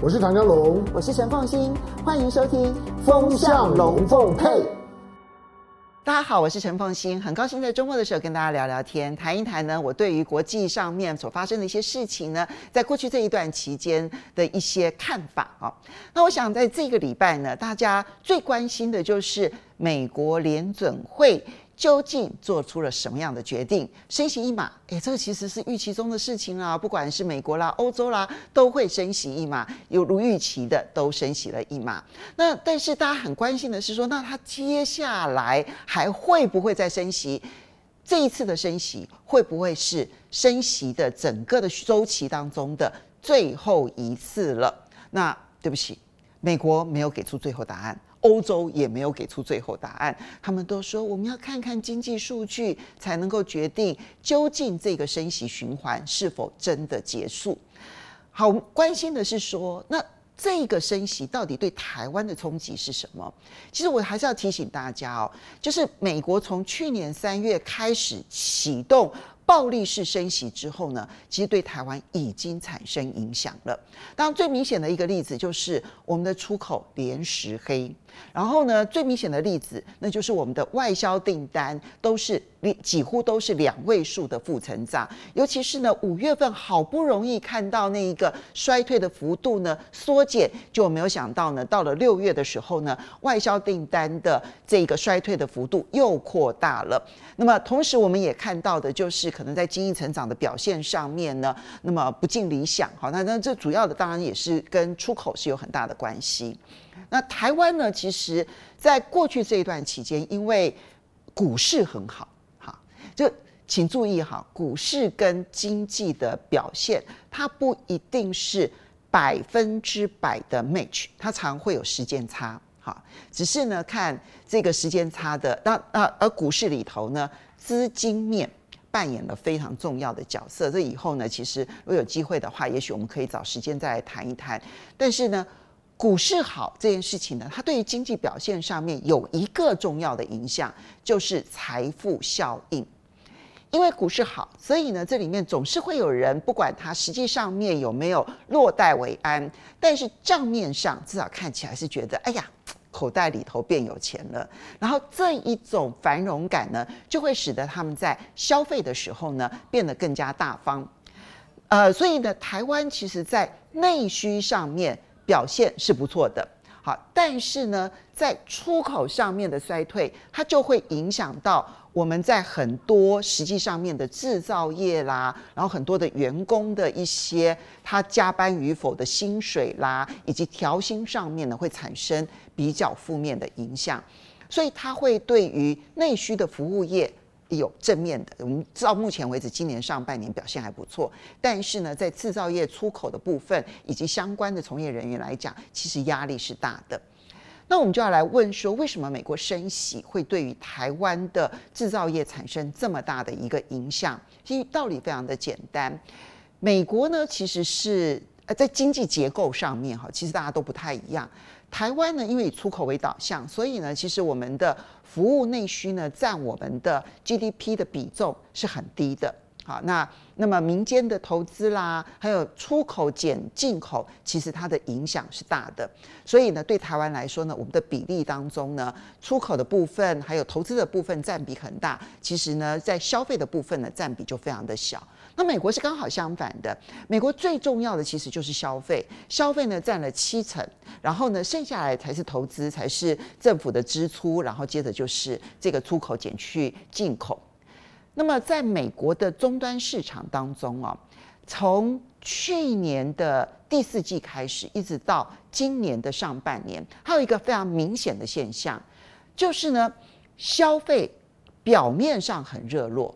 我是唐江龙，我是陈凤欣，欢迎收听《风向龙凤配》。大家好，我是陈凤欣，很高兴在周末的时候跟大家聊聊天，谈一谈呢，我对于国际上面所发生的一些事情呢，在过去这一段期间的一些看法啊。那我想在这个礼拜呢，大家最关心的就是美国联准会。究竟做出了什么样的决定？升息一码，诶，这个其实是预期中的事情啦。不管是美国啦、欧洲啦，都会升息一码，有如预期的都升息了一码。那但是大家很关心的是说，那它接下来还会不会再升息？这一次的升息会不会是升息的整个的周期当中的最后一次了？那对不起，美国没有给出最后答案。欧洲也没有给出最后答案，他们都说我们要看看经济数据才能够决定究竟这个升息循环是否真的结束。好，关心的是说，那这个升息到底对台湾的冲击是什么？其实我还是要提醒大家哦，就是美国从去年三月开始启动。暴力式升息之后呢，其实对台湾已经产生影响了。当然，最明显的一个例子就是我们的出口连十黑。然后呢，最明显的例子，那就是我们的外销订单都是几乎都是两位数的负成长。尤其是呢，五月份好不容易看到那一个衰退的幅度呢缩减，就没有想到呢，到了六月的时候呢，外销订单的这个衰退的幅度又扩大了。那么同时，我们也看到的就是可能在经济成长的表现上面呢，那么不尽理想。好，那那这主要的当然也是跟出口是有很大的关系。那台湾呢，其实在过去这一段期间，因为股市很好，就请注意哈，股市跟经济的表现，它不一定是百分之百的 match，它常会有时间差，哈，只是呢，看这个时间差的，那那而股市里头呢，资金面扮演了非常重要的角色。这以后呢，其实如果有机会的话，也许我们可以找时间再来谈一谈。但是呢。股市好这件事情呢，它对于经济表现上面有一个重要的影响，就是财富效应。因为股市好，所以呢，这里面总是会有人，不管他实际上面有没有落袋为安，但是账面上至少看起来是觉得，哎呀，口袋里头变有钱了。然后这一种繁荣感呢，就会使得他们在消费的时候呢，变得更加大方。呃，所以呢，台湾其实在内需上面。表现是不错的，好，但是呢，在出口上面的衰退，它就会影响到我们在很多实际上面的制造业啦，然后很多的员工的一些他加班与否的薪水啦，以及调薪上面呢，会产生比较负面的影响，所以它会对于内需的服务业。有正面的，我们到目前为止，今年上半年表现还不错。但是呢，在制造业出口的部分以及相关的从业人员来讲，其实压力是大的。那我们就要来问说，为什么美国升息会对于台湾的制造业产生这么大的一个影响？其实道理非常的简单，美国呢，其实是呃在经济结构上面哈，其实大家都不太一样。台湾呢，因为以出口为导向，所以呢，其实我们的服务内需呢，占我们的 GDP 的比重是很低的。好，那那么民间的投资啦，还有出口减进口，其实它的影响是大的。所以呢，对台湾来说呢，我们的比例当中呢，出口的部分还有投资的部分占比很大。其实呢，在消费的部分呢，占比就非常的小。那美国是刚好相反的，美国最重要的其实就是消费，消费呢占了七成，然后呢剩下来才是投资，才是政府的支出，然后接着就是这个出口减去进口。那么在美国的终端市场当中啊，从去年的第四季开始，一直到今年的上半年，还有一个非常明显的现象，就是呢消费表面上很热络，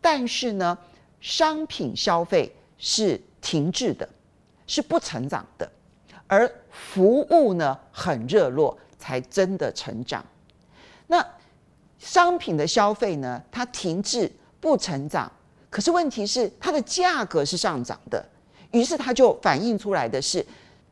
但是呢。商品消费是停滞的，是不成长的，而服务呢很热络，才真的成长。那商品的消费呢，它停滞不成长，可是问题是它的价格是上涨的，于是它就反映出来的是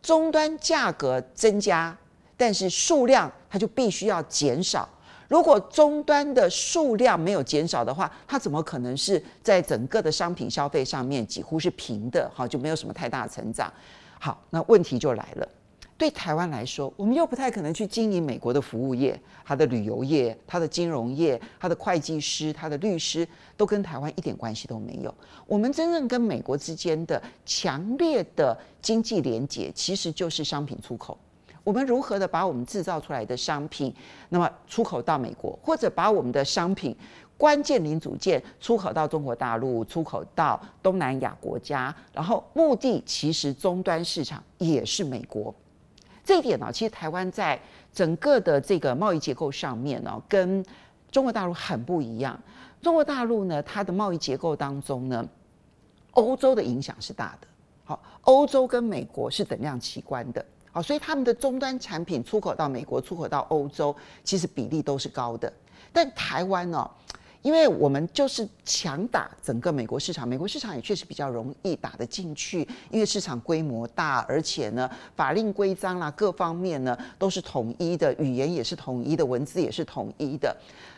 终端价格增加，但是数量它就必须要减少。如果终端的数量没有减少的话，它怎么可能是在整个的商品消费上面几乎是平的？哈，就没有什么太大成长。好，那问题就来了。对台湾来说，我们又不太可能去经营美国的服务业，它的旅游业、它的金融业、它的会计师、它的律师，都跟台湾一点关系都没有。我们真正跟美国之间的强烈的经济连结，其实就是商品出口。我们如何的把我们制造出来的商品，那么出口到美国，或者把我们的商品关键零组件出口到中国大陆、出口到东南亚国家，然后目的其实终端市场也是美国。这一点呢，其实台湾在整个的这个贸易结构上面呢，跟中国大陆很不一样。中国大陆呢，它的贸易结构当中呢，欧洲的影响是大的。好，欧洲跟美国是等量齐观的。好，所以他们的终端产品出口到美国、出口到欧洲，其实比例都是高的。但台湾呢？因为我们就是强打整个美国市场，美国市场也确实比较容易打得进去，因为市场规模大，而且呢，法令规章啦各方面呢都是统一的，语言也是统一的，文字也是统一的。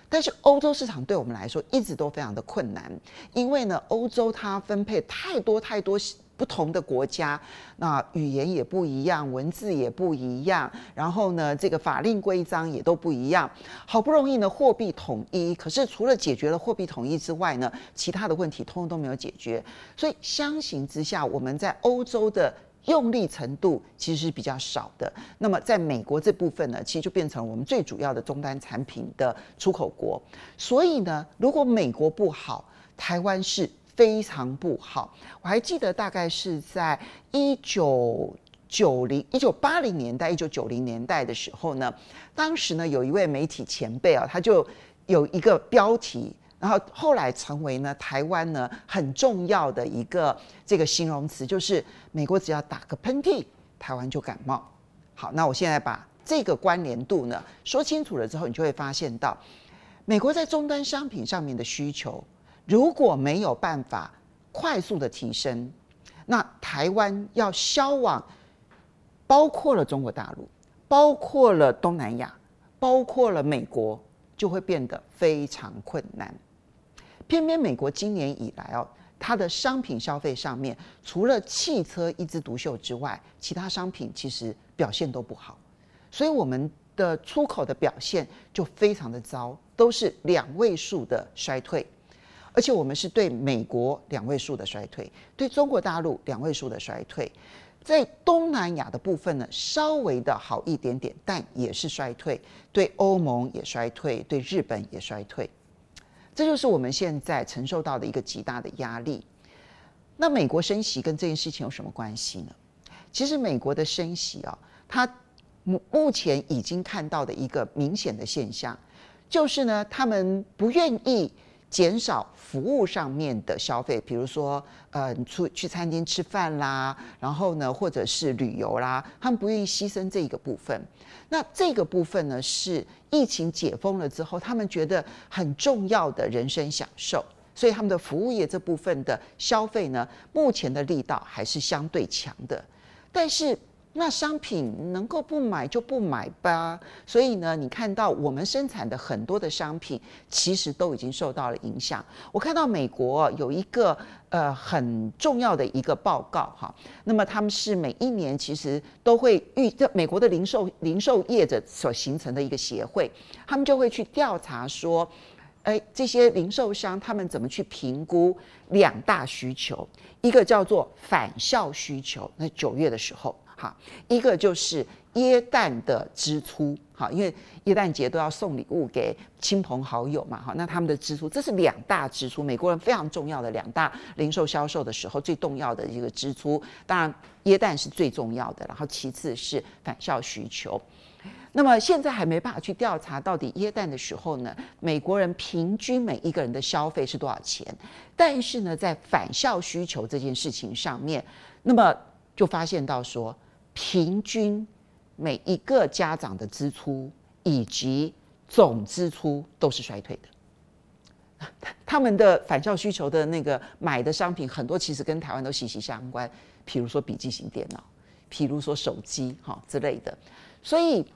但是欧洲市场对我们来说一直都非常的困难，因为呢，欧洲它分配太多太多。不同的国家，那语言也不一样，文字也不一样，然后呢，这个法令规章也都不一样。好不容易呢，货币统一，可是除了解决了货币统一之外呢，其他的问题通通都没有解决。所以相形之下，我们在欧洲的用力程度其实是比较少的。那么在美国这部分呢，其实就变成我们最主要的终端产品的出口国。所以呢，如果美国不好，台湾是。非常不好，我还记得大概是在一九九零、一九八零年代、一九九零年代的时候呢，当时呢有一位媒体前辈啊，他就有一个标题，然后后来成为呢台湾呢很重要的一个这个形容词，就是美国只要打个喷嚏，台湾就感冒。好，那我现在把这个关联度呢说清楚了之后，你就会发现到美国在终端商品上面的需求。如果没有办法快速的提升，那台湾要销往包括了中国大陆、包括了东南亚、包括了美国，就会变得非常困难。偏偏美国今年以来哦，它的商品消费上面，除了汽车一枝独秀之外，其他商品其实表现都不好，所以我们的出口的表现就非常的糟，都是两位数的衰退。而且我们是对美国两位数的衰退，对中国大陆两位数的衰退，在东南亚的部分呢，稍微的好一点点，但也是衰退。对欧盟也衰退，对日本也衰退，这就是我们现在承受到的一个极大的压力。那美国升息跟这件事情有什么关系呢？其实美国的升息啊，它目目前已经看到的一个明显的现象，就是呢，他们不愿意。减少服务上面的消费，比如说，呃，你出去餐厅吃饭啦，然后呢，或者是旅游啦，他们不愿意牺牲这个部分。那这个部分呢，是疫情解封了之后，他们觉得很重要的人生享受，所以他们的服务业这部分的消费呢，目前的力道还是相对强的，但是。那商品能够不买就不买吧，所以呢，你看到我们生产的很多的商品，其实都已经受到了影响。我看到美国有一个呃很重要的一个报告哈，那么他们是每一年其实都会预这美国的零售零售业者所形成的一个协会，他们就会去调查说，哎，这些零售商他们怎么去评估两大需求，一个叫做返校需求，那九月的时候。好，一个就是耶诞的支出，好，因为耶诞节都要送礼物给亲朋好友嘛，好，那他们的支出，这是两大支出，美国人非常重要的两大零售销售的时候最重要的一个支出，当然耶诞是最重要的，然后其次是返校需求。那么现在还没办法去调查到底耶诞的时候呢，美国人平均每一个人的消费是多少钱？但是呢，在返校需求这件事情上面，那么就发现到说。平均每一个家长的支出以及总支出都是衰退的。他们的返校需求的那个买的商品很多，其实跟台湾都息息相关。譬如说笔记型电脑，譬如说手机哈之类的。所以，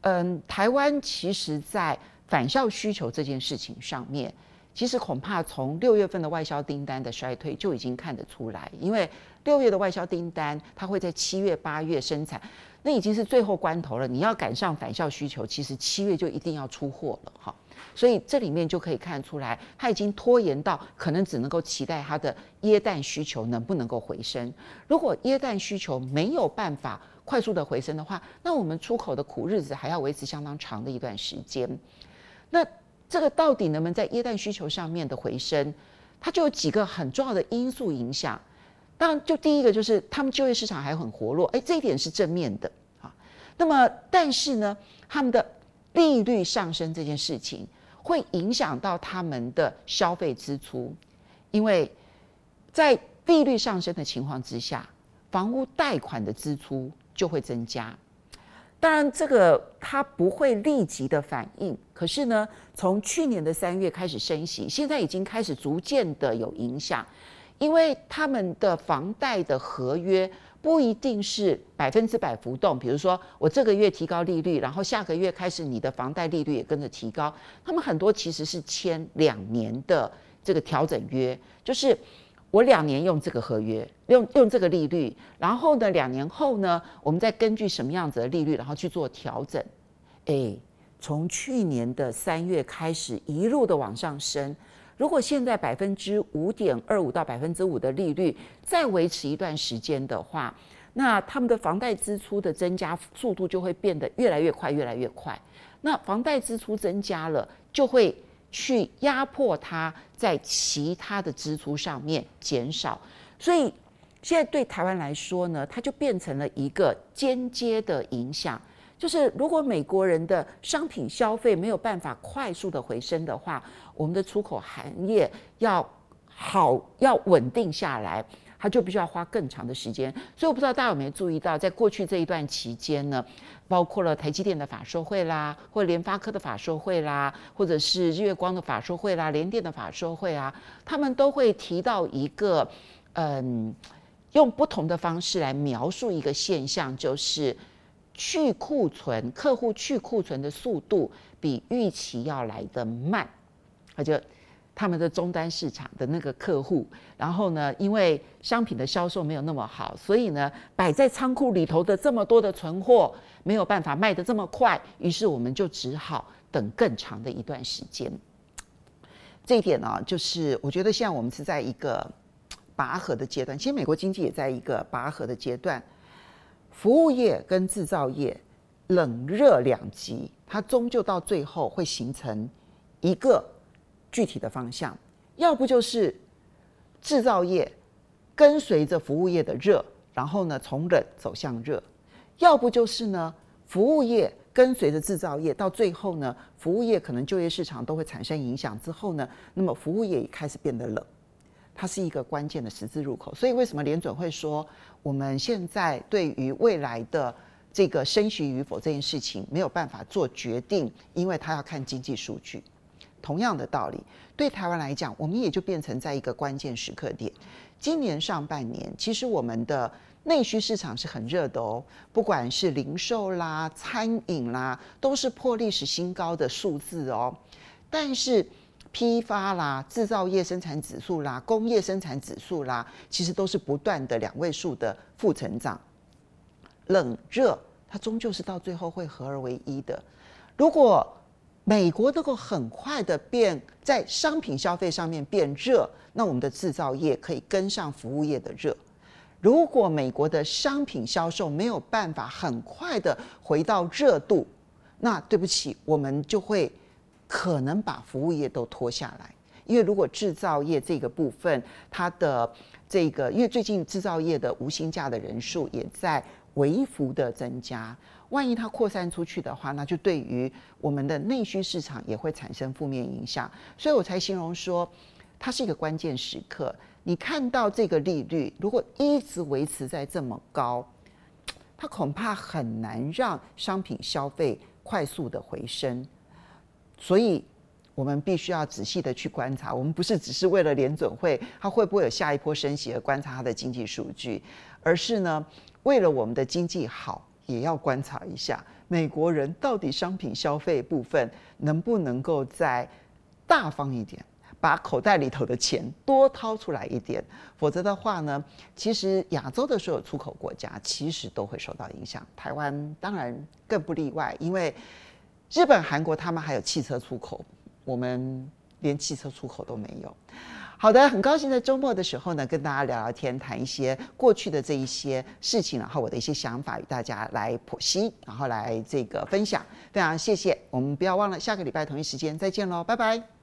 嗯，台湾其实在返校需求这件事情上面，其实恐怕从六月份的外销订单的衰退就已经看得出来，因为六月的外销订单它会在七月、八月生产，那已经是最后关头了。你要赶上返校需求，其实七月就一定要出货了哈。所以这里面就可以看出来，它已经拖延到可能只能够期待它的耶诞需求能不能够回升。如果耶诞需求没有办法快速的回升的话，那我们出口的苦日子还要维持相当长的一段时间。那这个到底能不能在液氮需求上面的回升，它就有几个很重要的因素影响。当然，就第一个就是他们就业市场还很活络，哎，这一点是正面的啊。那么，但是呢，他们的利率上升这件事情会影响到他们的消费支出，因为在利率上升的情况之下，房屋贷款的支出就会增加。当然，这个它不会立即的反应，可是呢，从去年的三月开始升息，现在已经开始逐渐的有影响，因为他们的房贷的合约不一定是百分之百浮动，比如说我这个月提高利率，然后下个月开始你的房贷利率也跟着提高，他们很多其实是签两年的这个调整约，就是。我两年用这个合约，用用这个利率，然后呢，两年后呢，我们再根据什么样子的利率，然后去做调整。诶，从去年的三月开始一路的往上升。如果现在百分之五点二五到百分之五的利率再维持一段时间的话，那他们的房贷支出的增加速度就会变得越来越快，越来越快。那房贷支出增加了，就会。去压迫它在其他的支出上面减少，所以现在对台湾来说呢，它就变成了一个间接的影响。就是如果美国人的商品消费没有办法快速的回升的话，我们的出口行业要好要稳定下来。他就必须要花更长的时间，所以我不知道大家有没有注意到，在过去这一段期间呢，包括了台积电的法说会啦，或联发科的法说会啦，或者是日月光的法说会啦，联电的法说会啊，他们都会提到一个，嗯，用不同的方式来描述一个现象，就是去库存，客户去库存的速度比预期要来得慢，他就。他们的终端市场的那个客户，然后呢，因为商品的销售没有那么好，所以呢，摆在仓库里头的这么多的存货没有办法卖得这么快，于是我们就只好等更长的一段时间。这一点呢，就是我觉得现在我们是在一个拔河的阶段，其实美国经济也在一个拔河的阶段，服务业跟制造业冷热两极，它终究到最后会形成一个。具体的方向，要不就是制造业跟随着服务业的热，然后呢从冷走向热；要不就是呢服务业跟随着制造业，到最后呢服务业可能就业市场都会产生影响之后呢，那么服务业也开始变得冷，它是一个关键的十字路口。所以为什么联准会说我们现在对于未来的这个升息与否这件事情没有办法做决定，因为他要看经济数据。同样的道理，对台湾来讲，我们也就变成在一个关键时刻点。今年上半年，其实我们的内需市场是很热的哦，不管是零售啦、餐饮啦，都是破历史新高的数字哦。但是批发啦、制造业生产指数啦、工业生产指数啦，其实都是不断的两位数的负成长。冷热，它终究是到最后会合而为一的。如果美国能够很快的变在商品消费上面变热，那我们的制造业可以跟上服务业的热。如果美国的商品销售没有办法很快的回到热度，那对不起，我们就会可能把服务业都拖下来。因为如果制造业这个部分，它的这个，因为最近制造业的无薪假的人数也在微幅的增加。万一它扩散出去的话，那就对于我们的内需市场也会产生负面影响。所以我才形容说，它是一个关键时刻。你看到这个利率如果一直维持在这么高，它恐怕很难让商品消费快速的回升。所以，我们必须要仔细的去观察。我们不是只是为了联准会它会不会有下一波升息而观察它的经济数据，而是呢，为了我们的经济好。也要观察一下美国人到底商品消费部分能不能够再大方一点，把口袋里头的钱多掏出来一点，否则的话呢，其实亚洲的所有出口国家其实都会受到影响，台湾当然更不例外，因为日本、韩国他们还有汽车出口，我们连汽车出口都没有。好的，很高兴在周末的时候呢，跟大家聊聊天，谈一些过去的这一些事情，然后我的一些想法与大家来剖析，然后来这个分享。非常谢谢，我们不要忘了下个礼拜同一时间再见喽，拜拜。